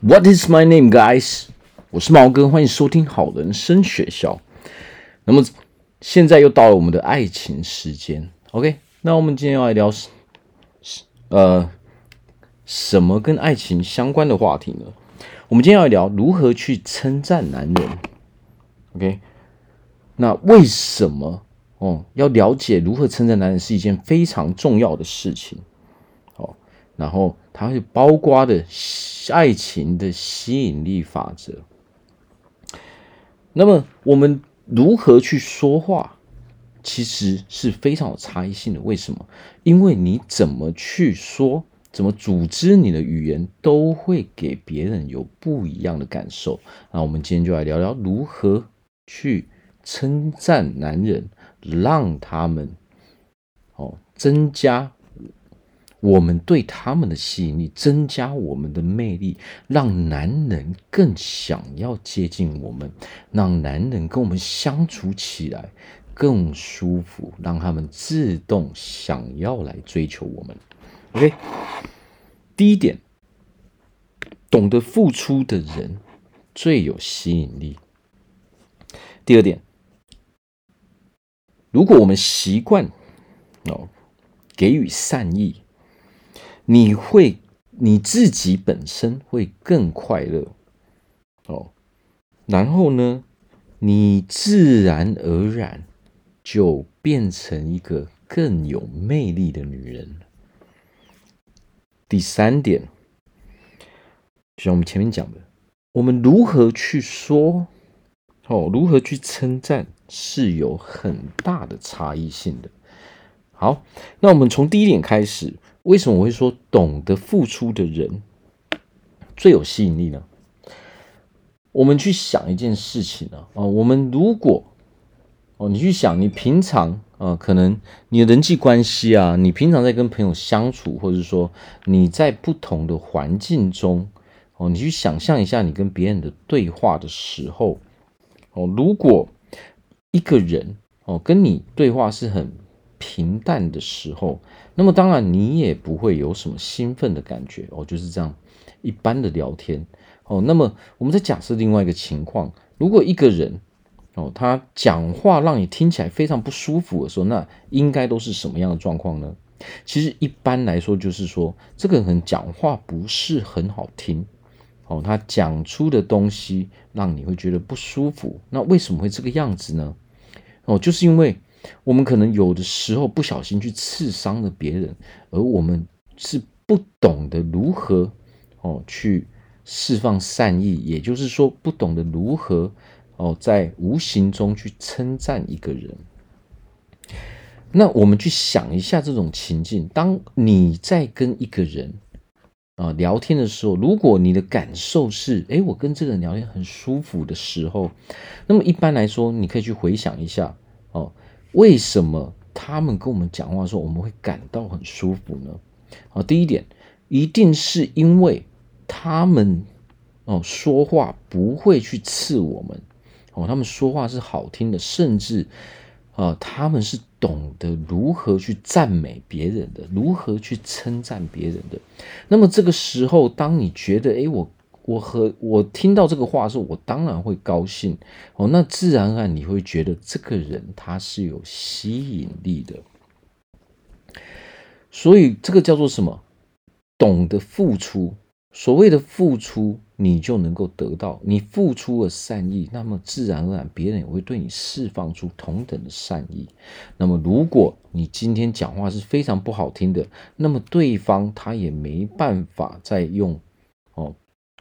What is my name, guys？我是毛哥，欢迎收听好人生学校。那么现在又到了我们的爱情时间，OK？那我们今天要来聊是呃什么跟爱情相关的话题呢？我们今天要聊如何去称赞男人，OK？那为什么哦要了解如何称赞男人是一件非常重要的事情？然后它会包括的。爱情的吸引力法则。那么，我们如何去说话，其实是非常有差异性的。为什么？因为你怎么去说，怎么组织你的语言，都会给别人有不一样的感受。那我们今天就来聊聊如何去称赞男人，让他们哦增加。我们对他们的吸引力，增加我们的魅力，让男人更想要接近我们，让男人跟我们相处起来更舒服，让他们自动想要来追求我们。OK，第一点，懂得付出的人最有吸引力。第二点，如果我们习惯哦给予善意。你会你自己本身会更快乐哦，然后呢，你自然而然就变成一个更有魅力的女人。第三点，就像我们前面讲的，我们如何去说哦，如何去称赞，是有很大的差异性的。好，那我们从第一点开始。为什么我会说懂得付出的人最有吸引力呢？我们去想一件事情啊，啊，我们如果哦，你去想，你平常啊，可能你的人际关系啊，你平常在跟朋友相处，或者说你在不同的环境中哦，你去想象一下，你跟别人的对话的时候哦，如果一个人哦跟你对话是很平淡的时候，那么当然你也不会有什么兴奋的感觉哦，就是这样一般的聊天哦。那么我们再假设另外一个情况，如果一个人哦，他讲话让你听起来非常不舒服的时候，那应该都是什么样的状况呢？其实一般来说就是说，这个人讲话不是很好听哦，他讲出的东西让你会觉得不舒服。那为什么会这个样子呢？哦，就是因为。我们可能有的时候不小心去刺伤了别人，而我们是不懂得如何哦去释放善意，也就是说不懂得如何哦在无形中去称赞一个人。那我们去想一下这种情境：当你在跟一个人啊聊天的时候，如果你的感受是诶，我跟这个人聊天很舒服的时候，那么一般来说，你可以去回想一下哦。为什么他们跟我们讲话的时候，我们会感到很舒服呢？啊，第一点，一定是因为他们哦说话不会去刺我们，哦，他们说话是好听的，甚至啊，他们是懂得如何去赞美别人的，如何去称赞别人的。那么这个时候，当你觉得，诶，我。我和我听到这个话的时候，我当然会高兴哦。那自然而然你会觉得这个人他是有吸引力的，所以这个叫做什么？懂得付出。所谓的付出，你就能够得到。你付出了善意，那么自然而然别人也会对你释放出同等的善意。那么如果你今天讲话是非常不好听的，那么对方他也没办法再用。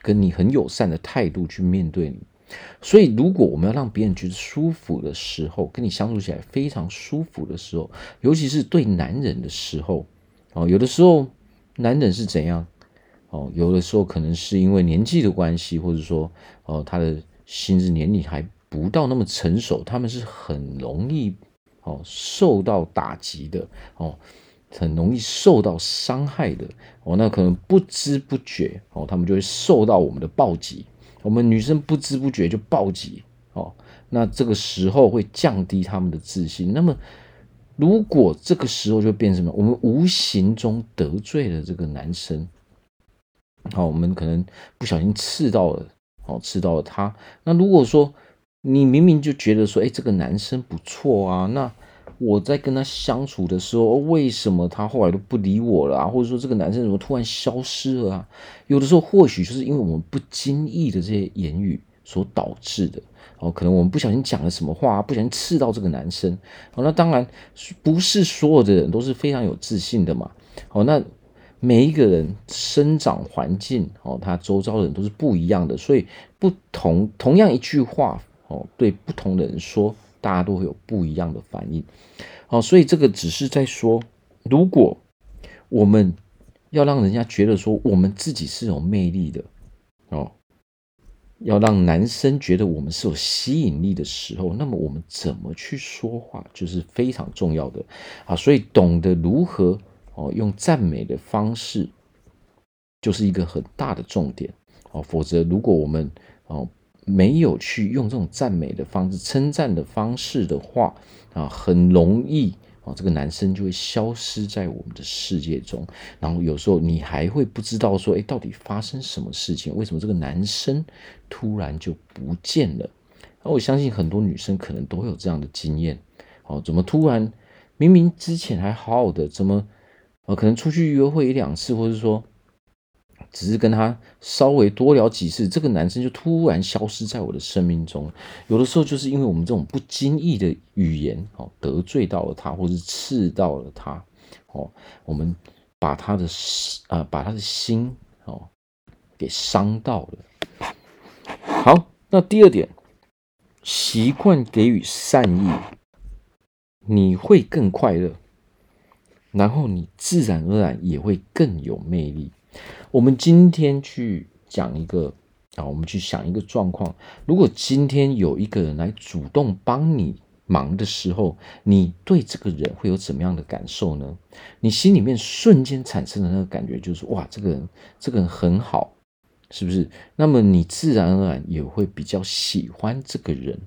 跟你很友善的态度去面对你，所以如果我们要让别人觉得舒服的时候，跟你相处起来非常舒服的时候，尤其是对男人的时候，哦，有的时候男人是怎样？哦，有的时候可能是因为年纪的关系，或者说哦他的心智年龄还不到那么成熟，他们是很容易哦受到打击的哦。很容易受到伤害的哦，那可能不知不觉哦，他们就会受到我们的暴击。我们女生不知不觉就暴击哦，那这个时候会降低他们的自信。那么，如果这个时候就变成什么？我们无形中得罪了这个男生，好，我们可能不小心刺到了，哦，刺到了他。那如果说你明明就觉得说，哎，这个男生不错啊，那我在跟他相处的时候，为什么他后来都不理我了啊？或者说这个男生怎么突然消失了啊？有的时候或许就是因为我们不经意的这些言语所导致的。哦，可能我们不小心讲了什么话，不小心刺到这个男生。哦，那当然不是所有的人都是非常有自信的嘛。哦，那每一个人生长环境，哦，他周遭的人都是不一样的，所以不同同样一句话，哦，对不同的人说，大家都会有不一样的反应。哦，所以这个只是在说，如果我们要让人家觉得说我们自己是有魅力的，哦。要让男生觉得我们是有吸引力的时候，那么我们怎么去说话就是非常重要的啊！所以懂得如何哦用赞美的方式，就是一个很大的重点哦。否则，如果我们哦没有去用这种赞美的方式、称赞的方式的话啊，很容易啊。这个男生就会消失在我们的世界中，然后有时候你还会不知道说，哎，到底发生什么事情？为什么这个男生突然就不见了？那我相信很多女生可能都有这样的经验，哦，怎么突然明明之前还好好的，怎么，呃，可能出去约会一两次，或者说。只是跟他稍微多聊几次，这个男生就突然消失在我的生命中。有的时候就是因为我们这种不经意的语言，哦，得罪到了他，或是刺到了他，哦，我们把他的啊、把他的心，哦，给伤到了。好，那第二点，习惯给予善意，你会更快乐，然后你自然而然也会更有魅力。我们今天去讲一个啊，我们去想一个状况。如果今天有一个人来主动帮你忙的时候，你对这个人会有怎么样的感受呢？你心里面瞬间产生的那个感觉就是哇，这个人这个人很好，是不是？那么你自然而然也会比较喜欢这个人，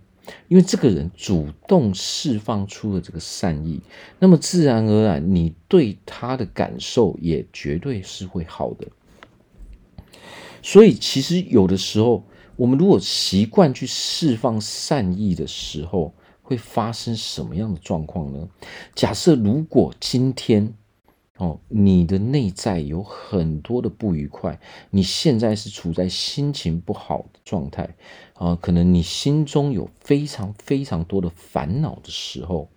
因为这个人主动释放出了这个善意，那么自然而然你对他的感受也绝对是会好的。所以，其实有的时候，我们如果习惯去释放善意的时候，会发生什么样的状况呢？假设如果今天，哦，你的内在有很多的不愉快，你现在是处在心情不好的状态，啊，可能你心中有非常非常多的烦恼的时候。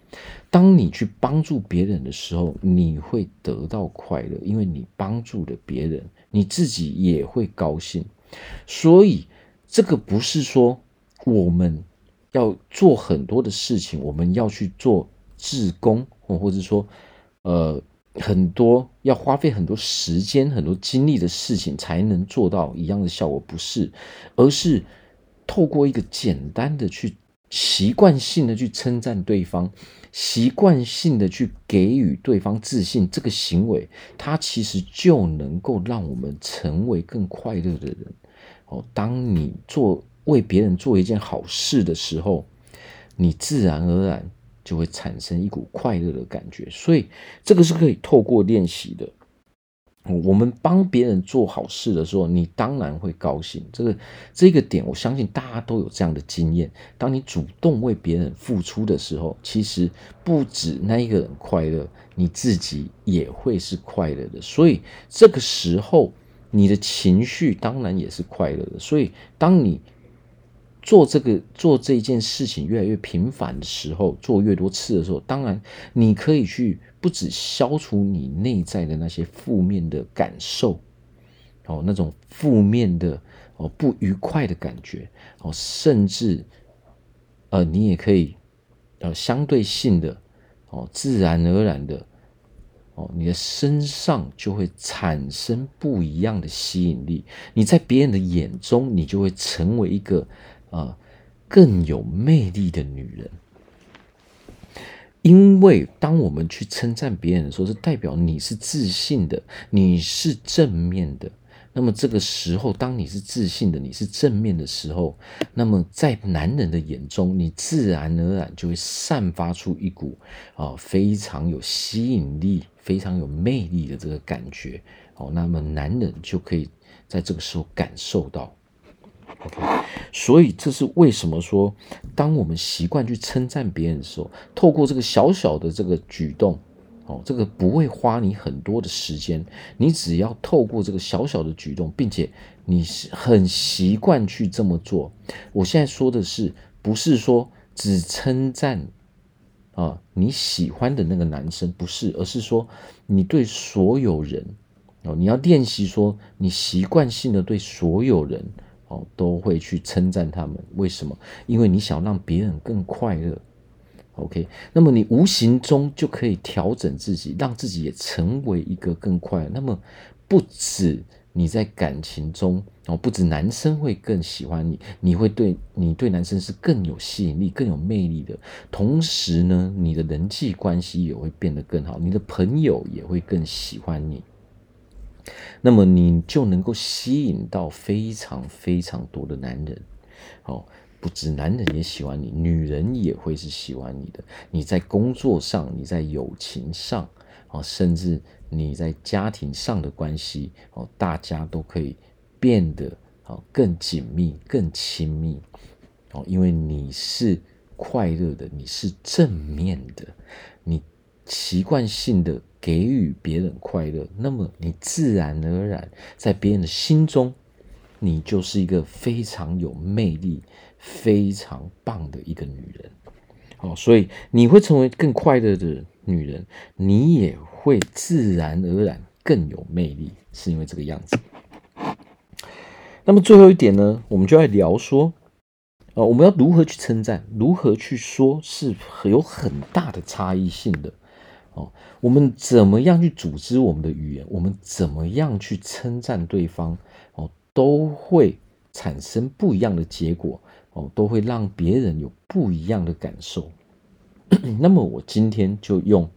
当你去帮助别人的时候，你会得到快乐，因为你帮助了别人，你自己也会高兴。所以，这个不是说我们要做很多的事情，我们要去做志工，或者说，呃，很多要花费很多时间、很多精力的事情才能做到一样的效果，不是，而是透过一个简单的去习惯性的去称赞对方。习惯性的去给予对方自信，这个行为，它其实就能够让我们成为更快乐的人。哦，当你做为别人做一件好事的时候，你自然而然就会产生一股快乐的感觉。所以，这个是可以透过练习的。我们帮别人做好事的时候，你当然会高兴。这个这个点，我相信大家都有这样的经验。当你主动为别人付出的时候，其实不止那一个人快乐，你自己也会是快乐的。所以这个时候，你的情绪当然也是快乐的。所以当你做这个做这件事情越来越频繁的时候，做越多次的时候，当然你可以去。不止消除你内在的那些负面的感受，哦，那种负面的哦不愉快的感觉，哦，甚至呃，你也可以呃相对性的哦，自然而然的哦，你的身上就会产生不一样的吸引力。你在别人的眼中，你就会成为一个呃更有魅力的女人。因为当我们去称赞别人的时候，是代表你是自信的，你是正面的。那么这个时候，当你是自信的，你是正面的时候，那么在男人的眼中，你自然而然就会散发出一股啊非常有吸引力、非常有魅力的这个感觉哦，那么男人就可以在这个时候感受到。OK，所以这是为什么说，当我们习惯去称赞别人的时候，透过这个小小的这个举动，哦，这个不会花你很多的时间，你只要透过这个小小的举动，并且你是很习惯去这么做。我现在说的是，不是说只称赞啊你喜欢的那个男生，不是，而是说你对所有人哦，你要练习说你习惯性的对所有人。都会去称赞他们，为什么？因为你想让别人更快乐，OK？那么你无形中就可以调整自己，让自己也成为一个更快乐。那么不止你在感情中哦，不止男生会更喜欢你，你会对你对男生是更有吸引力、更有魅力的。同时呢，你的人际关系也会变得更好，你的朋友也会更喜欢你。那么你就能够吸引到非常非常多的男人，哦，不止男人也喜欢你，女人也会是喜欢你的。你在工作上，你在友情上，哦，甚至你在家庭上的关系，哦，大家都可以变得哦更紧密、更亲密，哦，因为你是快乐的，你是正面的，你习惯性的。给予别人快乐，那么你自然而然在别人的心中，你就是一个非常有魅力、非常棒的一个女人。好，所以你会成为更快乐的女人，你也会自然而然更有魅力，是因为这个样子。那么最后一点呢，我们就来聊说，呃，我们要如何去称赞，如何去说，是有很大的差异性的。哦，我们怎么样去组织我们的语言？我们怎么样去称赞对方？哦，都会产生不一样的结果。哦，都会让别人有不一样的感受。那么，我今天就用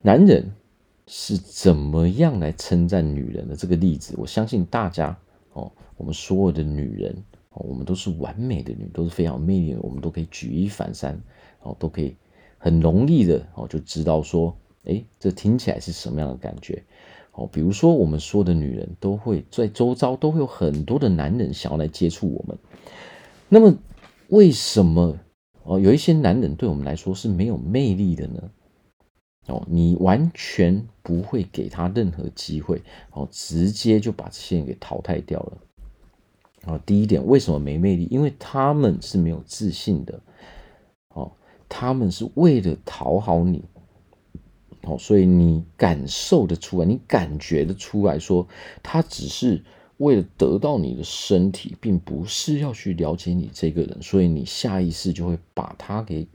男人是怎么样来称赞女人的这个例子。我相信大家哦，我们所有的女人哦，我们都是完美的女，都是非常有魅力的，我们都可以举一反三，哦，都可以。很容易的哦，就知道说，诶，这听起来是什么样的感觉哦？比如说，我们说的女人都会在周遭都会有很多的男人想要来接触我们。那么，为什么哦？有一些男人对我们来说是没有魅力的呢？哦，你完全不会给他任何机会哦，直接就把这些人给淘汰掉了。哦，第一点，为什么没魅力？因为他们是没有自信的。哦他们是为了讨好你，哦，所以你感受得出来，你感觉得出来说，他只是为了得到你的身体，并不是要去了解你这个人，所以你下意识就会把他给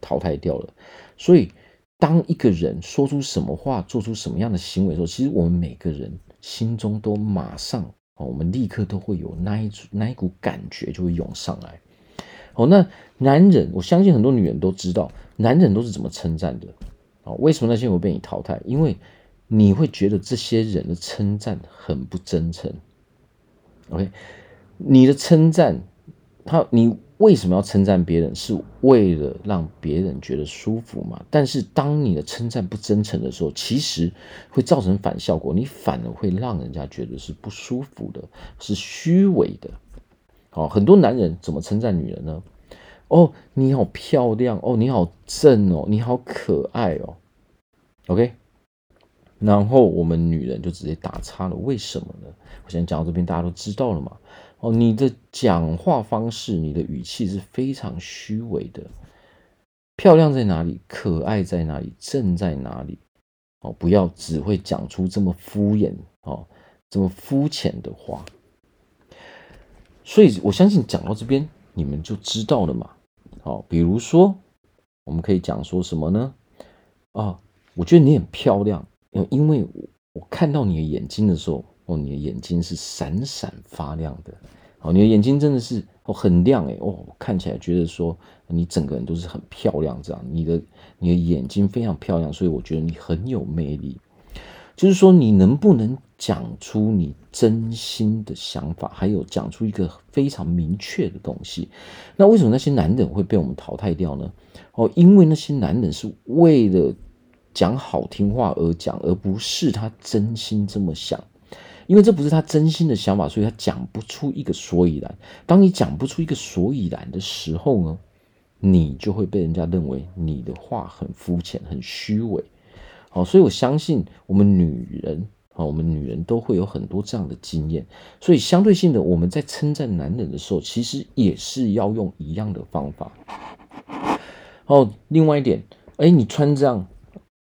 淘汰掉了。所以，当一个人说出什么话，做出什么样的行为的时候，其实我们每个人心中都马上，哦，我们立刻都会有那一那一股感觉就会涌上来。哦，那男人，我相信很多女人都知道，男人都是怎么称赞的。哦，为什么那些人会被你淘汰？因为你会觉得这些人的称赞很不真诚。OK，你的称赞，他你为什么要称赞别人？是为了让别人觉得舒服嘛？但是当你的称赞不真诚的时候，其实会造成反效果，你反而会让人家觉得是不舒服的，是虚伪的。哦，很多男人怎么称赞女人呢？哦，你好漂亮哦，你好正哦，你好可爱哦。OK，然后我们女人就直接打叉了。为什么呢？我先讲到这边，大家都知道了嘛。哦，你的讲话方式，你的语气是非常虚伪的。漂亮在哪里？可爱在哪里？正在哪里？哦，不要只会讲出这么敷衍哦，这么肤浅的话。所以，我相信讲到这边，你们就知道了嘛。好，比如说，我们可以讲说什么呢？啊，我觉得你很漂亮，因为我看到你的眼睛的时候，哦，你的眼睛是闪闪发亮的。哦，你的眼睛真的是哦很亮诶，哦，看起来觉得说你整个人都是很漂亮，这样，你的你的眼睛非常漂亮，所以我觉得你很有魅力。就是说，你能不能讲出你真心的想法，还有讲出一个非常明确的东西？那为什么那些男人会被我们淘汰掉呢？哦，因为那些男人是为了讲好听话而讲，而不是他真心这么想。因为这不是他真心的想法，所以他讲不出一个所以然。当你讲不出一个所以然的时候呢，你就会被人家认为你的话很肤浅、很虚伪。好，所以我相信我们女人啊，我们女人都会有很多这样的经验。所以相对性的，我们在称赞男人的时候，其实也是要用一样的方法。哦，另外一点，哎，你穿这样，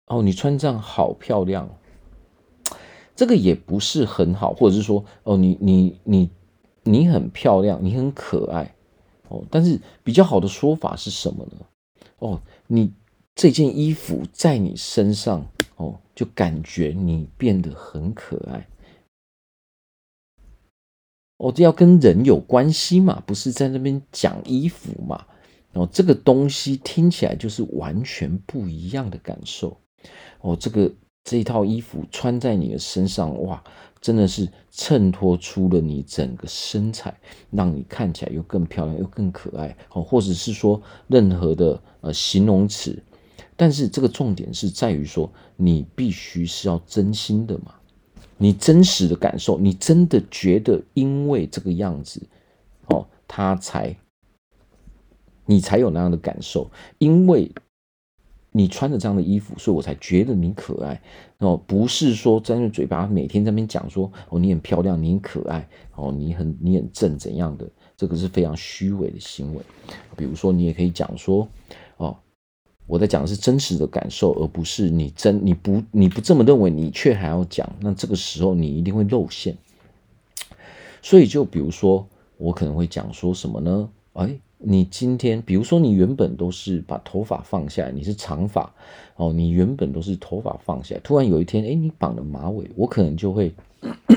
哦，你穿这样好漂亮。这个也不是很好，或者是说，哦，你你你你很漂亮，你很可爱，哦，但是比较好的说法是什么呢？哦，你这件衣服在你身上，哦，就感觉你变得很可爱。哦，这要跟人有关系嘛，不是在那边讲衣服嘛？哦，这个东西听起来就是完全不一样的感受。哦，这个。这一套衣服穿在你的身上，哇，真的是衬托出了你整个身材，让你看起来又更漂亮又更可爱，哦，或者是说任何的呃形容词，但是这个重点是在于说，你必须是要真心的嘛，你真实的感受，你真的觉得因为这个样子，哦，他才，你才有那样的感受，因为。你穿着这样的衣服，所以我才觉得你可爱哦，不是说张着嘴巴每天在那边讲说哦，你很漂亮，你很可爱哦，你很你很正怎样的，这个是非常虚伪的行为。比如说，你也可以讲说哦，我在讲的是真实的感受，而不是你真你不你不这么认为，你却还要讲，那这个时候你一定会露馅。所以，就比如说，我可能会讲说什么呢？哎。你今天，比如说你原本都是把头发放下来，你是长发哦，你原本都是头发放下来，突然有一天，哎，你绑了马尾，我可能就会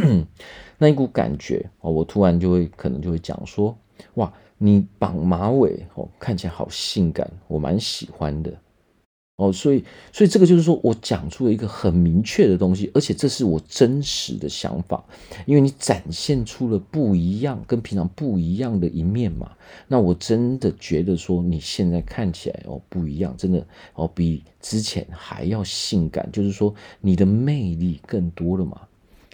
那一股感觉哦，我突然就会可能就会讲说，哇，你绑马尾哦，看起来好性感，我蛮喜欢的。哦，所以，所以这个就是说我讲出了一个很明确的东西，而且这是我真实的想法，因为你展现出了不一样，跟平常不一样的一面嘛。那我真的觉得说你现在看起来哦不一样，真的哦比之前还要性感，就是说你的魅力更多了嘛，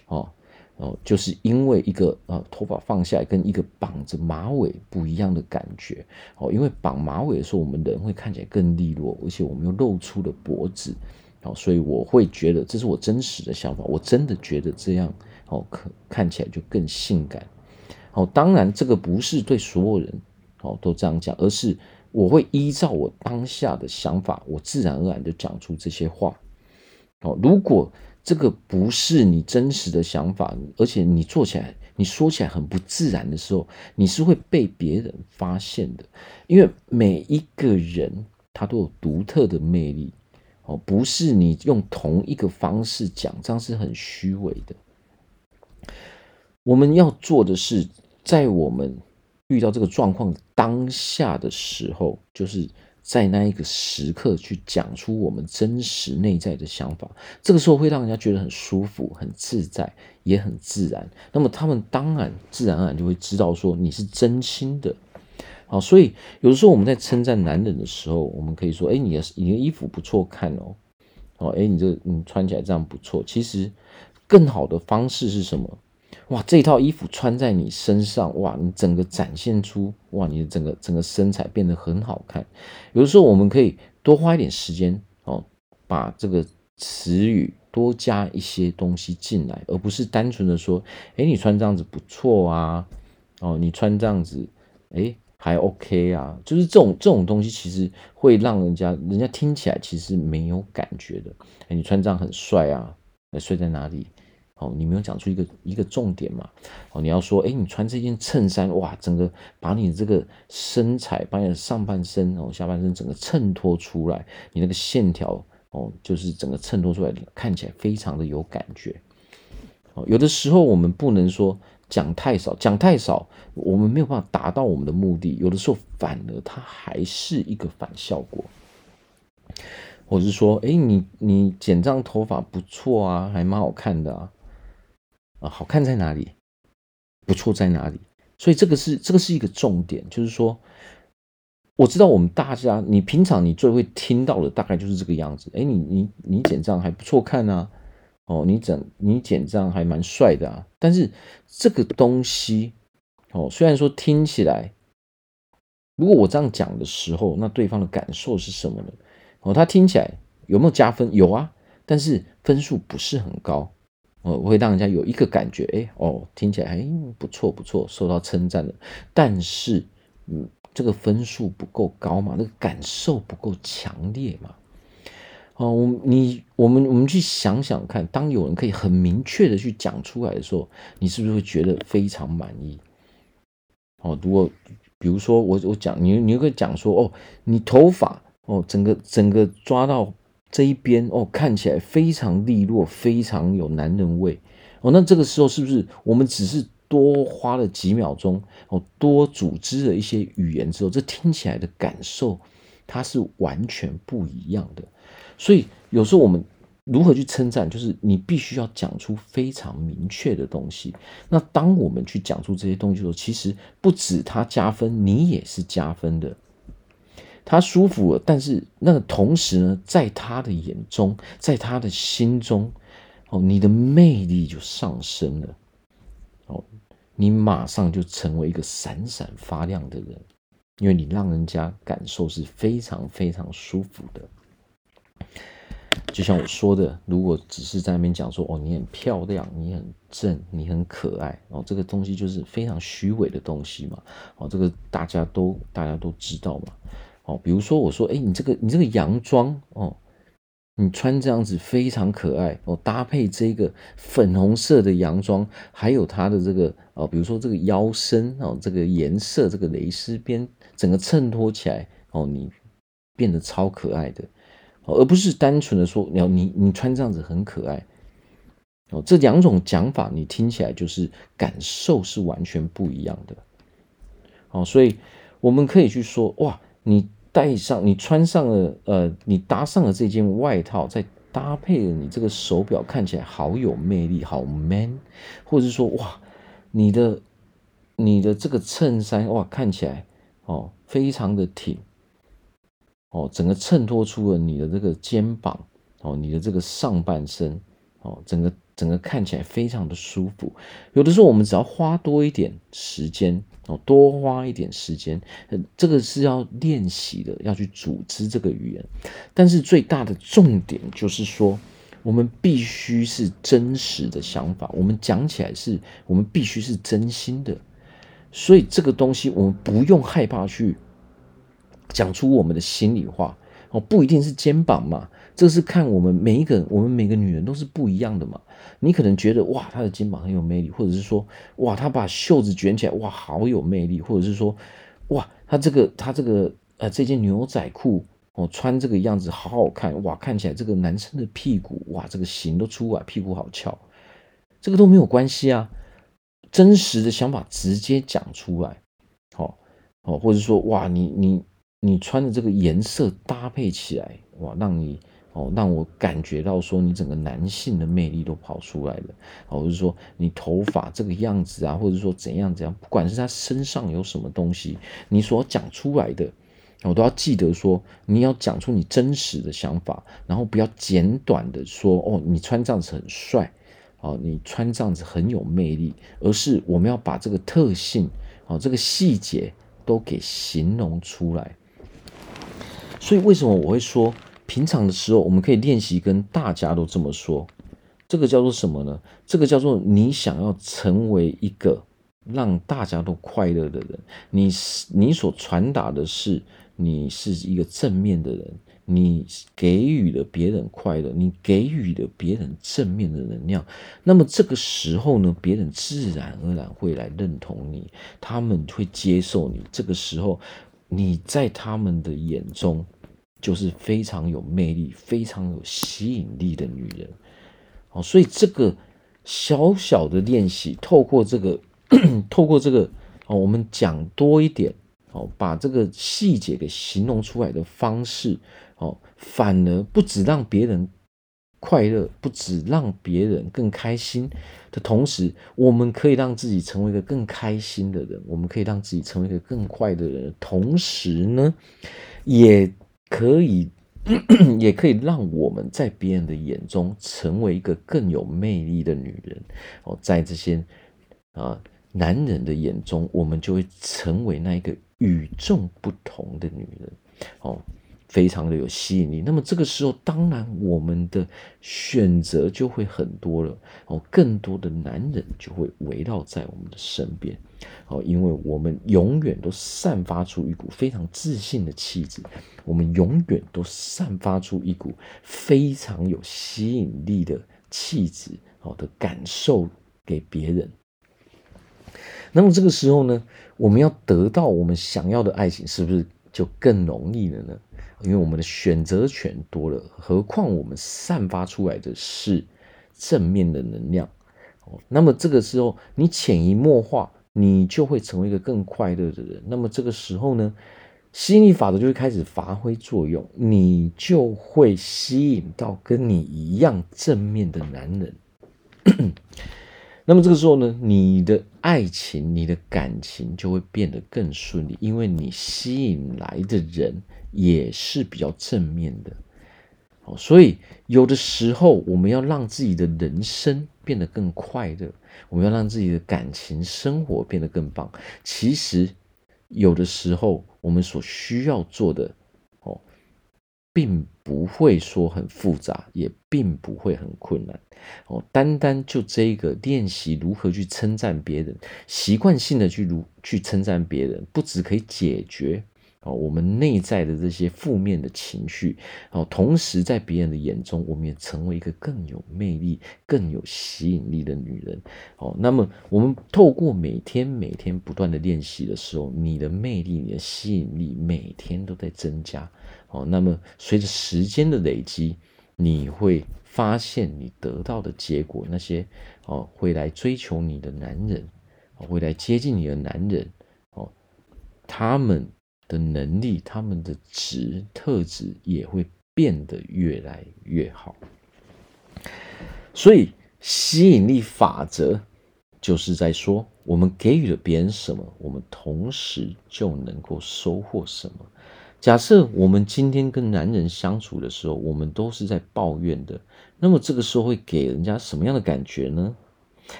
哦。哦，就是因为一个呃头发放下来跟一个绑着马尾不一样的感觉哦，因为绑马尾的时候，我们人会看起来更利落，而且我们又露出了脖子哦，所以我会觉得这是我真实的想法，我真的觉得这样哦，可看起来就更性感哦。当然，这个不是对所有人哦都这样讲，而是我会依照我当下的想法，我自然而然就讲出这些话哦。如果这个不是你真实的想法，而且你做起来、你说起来很不自然的时候，你是会被别人发现的。因为每一个人他都有独特的魅力，哦，不是你用同一个方式讲，这样是很虚伪的。我们要做的是，在我们遇到这个状况当下的时候，就是。在那一个时刻去讲出我们真实内在的想法，这个时候会让人家觉得很舒服、很自在，也很自然。那么他们当然自然而然就会知道说你是真心的。好，所以有的时候我们在称赞男人的时候，我们可以说：“哎，你的你的衣服不错看哦。”哦，哎，你这你穿起来这样不错。其实更好的方式是什么？哇，这套衣服穿在你身上，哇，你整个展现出，哇，你的整个整个身材变得很好看。有的时候我们可以多花一点时间哦，把这个词语多加一些东西进来，而不是单纯的说，哎，你穿这样子不错啊，哦，你穿这样子，哎，还 OK 啊，就是这种这种东西，其实会让人家人家听起来其实没有感觉的。哎，你穿这样很帅啊，帅在哪里？哦，你没有讲出一个一个重点嘛？哦，你要说，哎，你穿这件衬衫，哇，整个把你这个身材，把你的上半身哦，下半身整个衬托出来，你那个线条哦，就是整个衬托出来，看起来非常的有感觉。哦，有的时候我们不能说讲太少，讲太少，我们没有办法达到我们的目的。有的时候反而它还是一个反效果。或者是说，哎，你你剪这样头发不错啊，还蛮好看的啊。啊，好看在哪里？不错在哪里？所以这个是这个是一个重点，就是说，我知道我们大家，你平常你最会听到的大概就是这个样子。哎，你你你剪账还不错看啊，哦，你整你剪账还蛮帅的啊。但是这个东西，哦，虽然说听起来，如果我这样讲的时候，那对方的感受是什么呢？哦，他听起来有没有加分？有啊，但是分数不是很高。哦，会让人家有一个感觉，哎，哦，听起来还不错不错，受到称赞了。但是，嗯，这个分数不够高嘛，那个感受不够强烈嘛。哦，我你我们我们去想想看，当有人可以很明确的去讲出来的时候，你是不是会觉得非常满意？哦，如果比如说我我讲你你会讲说，哦，你头发哦，整个整个抓到。这一边哦，看起来非常利落，非常有男人味哦。那这个时候是不是我们只是多花了几秒钟哦，多组织了一些语言之后，这听起来的感受它是完全不一样的。所以有时候我们如何去称赞，就是你必须要讲出非常明确的东西。那当我们去讲出这些东西的时候，其实不止他加分，你也是加分的。他舒服了，但是那个同时呢，在他的眼中，在他的心中，哦，你的魅力就上升了，哦，你马上就成为一个闪闪发亮的人，因为你让人家感受是非常非常舒服的。就像我说的，如果只是在那边讲说，哦，你很漂亮，你很正，你很可爱，哦，这个东西就是非常虚伪的东西嘛，哦，这个大家都大家都知道嘛。哦，比如说我说，哎，你这个你这个洋装哦，你穿这样子非常可爱哦，搭配这个粉红色的洋装，还有它的这个哦，比如说这个腰身哦，这个颜色，这个蕾丝边，整个衬托起来哦，你变得超可爱的，而不是单纯的说，你要你你穿这样子很可爱哦，这两种讲法你听起来就是感受是完全不一样的，哦，所以我们可以去说，哇，你。戴上你穿上了，呃，你搭上了这件外套，再搭配了你这个手表，看起来好有魅力，好 man，或者是说，哇，你的你的这个衬衫，哇，看起来哦，非常的挺，哦，整个衬托出了你的这个肩膀，哦，你的这个上半身，哦，整个整个看起来非常的舒服。有的时候，我们只要花多一点时间。哦，多花一点时间，这个是要练习的，要去组织这个语言。但是最大的重点就是说，我们必须是真实的想法，我们讲起来是我们必须是真心的。所以这个东西，我们不用害怕去讲出我们的心里话。哦，不一定是肩膀嘛。这是看我们每一个，我们每个女人都是不一样的嘛。你可能觉得哇，她的肩膀很有魅力，或者是说哇，她把袖子卷起来，哇，好有魅力，或者是说哇，她这个她这个呃这件牛仔裤哦，穿这个样子好好看，哇，看起来这个男生的屁股哇，这个型都出来，屁股好翘，这个都没有关系啊。真实的想法直接讲出来，哦哦，或者说哇，你你你穿的这个颜色搭配起来，哇，让你。哦，让我感觉到说你整个男性的魅力都跑出来了，哦，就是说你头发这个样子啊，或者说怎样怎样，不管是他身上有什么东西，你所讲出来的，我都要记得说你要讲出你真实的想法，然后不要简短的说哦，你穿这样子很帅，哦，你穿这样子很有魅力，而是我们要把这个特性，哦，这个细节都给形容出来。所以为什么我会说？平常的时候，我们可以练习跟大家都这么说，这个叫做什么呢？这个叫做你想要成为一个让大家都快乐的人，你是你所传达的是你是一个正面的人，你给予了别人快乐，你给予了别人正面的能量，那么这个时候呢，别人自然而然会来认同你，他们会接受你。这个时候，你在他们的眼中。就是非常有魅力、非常有吸引力的女人，哦，所以这个小小的练习，透过这个，透过这个，哦，我们讲多一点，哦，把这个细节给形容出来的方式，哦，反而不只让别人快乐，不只让别人更开心的同时，我们可以让自己成为一个更开心的人，我们可以让自己成为一个更快乐的人，同时呢，也可以，也可以让我们在别人的眼中成为一个更有魅力的女人。哦，在这些啊男人的眼中，我们就会成为那一个与众不同的女人。哦。非常的有吸引力，那么这个时候，当然我们的选择就会很多了哦，更多的男人就会围绕在我们的身边哦，因为我们永远都散发出一股非常自信的气质，我们永远都散发出一股非常有吸引力的气质好的感受给别人。那么这个时候呢，我们要得到我们想要的爱情，是不是就更容易了呢？因为我们的选择权多了，何况我们散发出来的是正面的能量，哦，那么这个时候你潜移默化，你就会成为一个更快乐的人。那么这个时候呢，吸引力法则就会开始发挥作用，你就会吸引到跟你一样正面的男人。那么这个时候呢，你的爱情、你的感情就会变得更顺利，因为你吸引来的人。也是比较正面的，哦所以有的时候我们要让自己的人生变得更快乐，我们要让自己的感情生活变得更棒。其实有的时候我们所需要做的哦，并不会说很复杂，也并不会很困难哦。单单就这一个练习如何去称赞别人，习惯性的去如去称赞别人，不只可以解决。哦我们内在的这些负面的情绪，哦，同时在别人的眼中，我们也成为一个更有魅力、更有吸引力的女人。哦，那么我们透过每天每天不断的练习的时候，你的魅力、你的吸引力每天都在增加。哦，那么随着时间的累积，你会发现你得到的结果，那些哦会来追求你的男人，会来接近你的男人，哦，他们。的能力，他们的值特质也会变得越来越好。所以，吸引力法则就是在说，我们给予了别人什么，我们同时就能够收获什么。假设我们今天跟男人相处的时候，我们都是在抱怨的，那么这个时候会给人家什么样的感觉呢？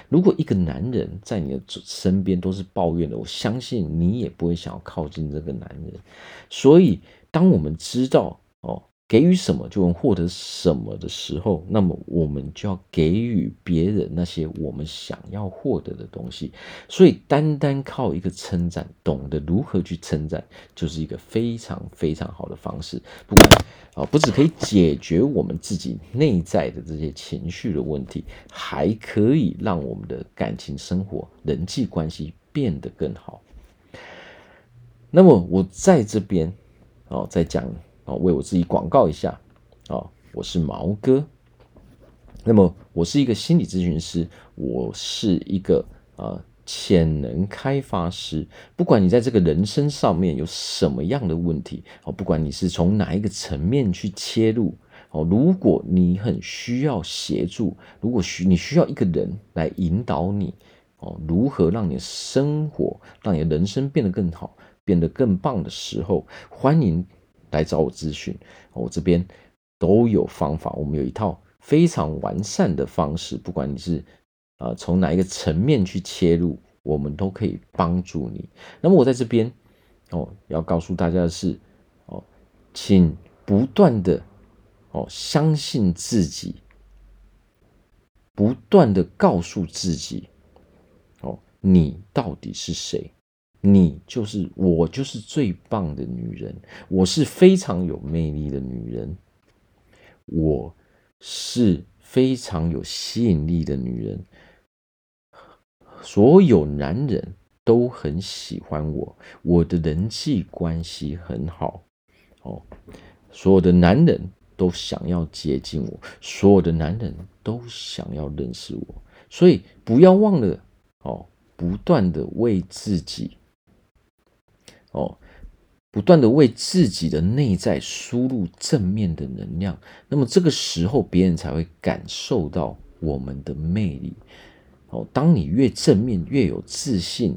如果一个男人在你的身边都是抱怨的，我相信你也不会想要靠近这个男人。所以，当我们知道哦。给予什么就能获得什么的时候，那么我们就要给予别人那些我们想要获得的东西。所以，单单靠一个称赞，懂得如何去称赞，就是一个非常非常好的方式。不管啊，不只可以解决我们自己内在的这些情绪的问题，还可以让我们的感情生活、人际关系变得更好。那么，我在这边哦，再讲。啊，为我自己广告一下啊！我是毛哥，那么我是一个心理咨询师，我是一个啊潜能开发师。不管你在这个人生上面有什么样的问题哦，不管你是从哪一个层面去切入哦，如果你很需要协助，如果需你需要一个人来引导你哦，如何让你生活、让你的人生变得更好、变得更棒的时候，欢迎。来找我咨询，我这边都有方法。我们有一套非常完善的方式，不管你是啊从哪一个层面去切入，我们都可以帮助你。那么我在这边哦，要告诉大家的是哦，请不断的哦相信自己，不断的告诉自己哦，你到底是谁？你就是我，就是最棒的女人。我是非常有魅力的女人，我是非常有吸引力的女人。所有男人都很喜欢我，我的人际关系很好。哦，所有的男人都想要接近我，所有的男人都想要认识我。所以不要忘了哦，不断的为自己。哦，不断的为自己的内在输入正面的能量，那么这个时候别人才会感受到我们的魅力。哦，当你越正面、越有自信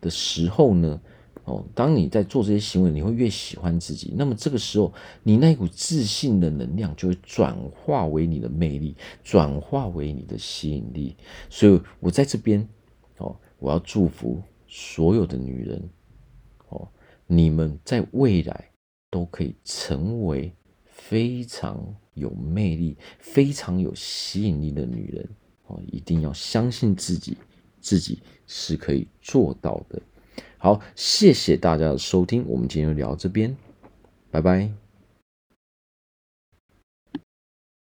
的时候呢，哦，当你在做这些行为，你会越喜欢自己。那么这个时候，你那股自信的能量就会转化为你的魅力，转化为你的吸引力。所以我在这边，哦，我要祝福所有的女人，你们在未来都可以成为非常有魅力、非常有吸引力的女人。哦，一定要相信自己，自己是可以做到的。好，谢谢大家的收听，我们今天就聊到这边，拜拜。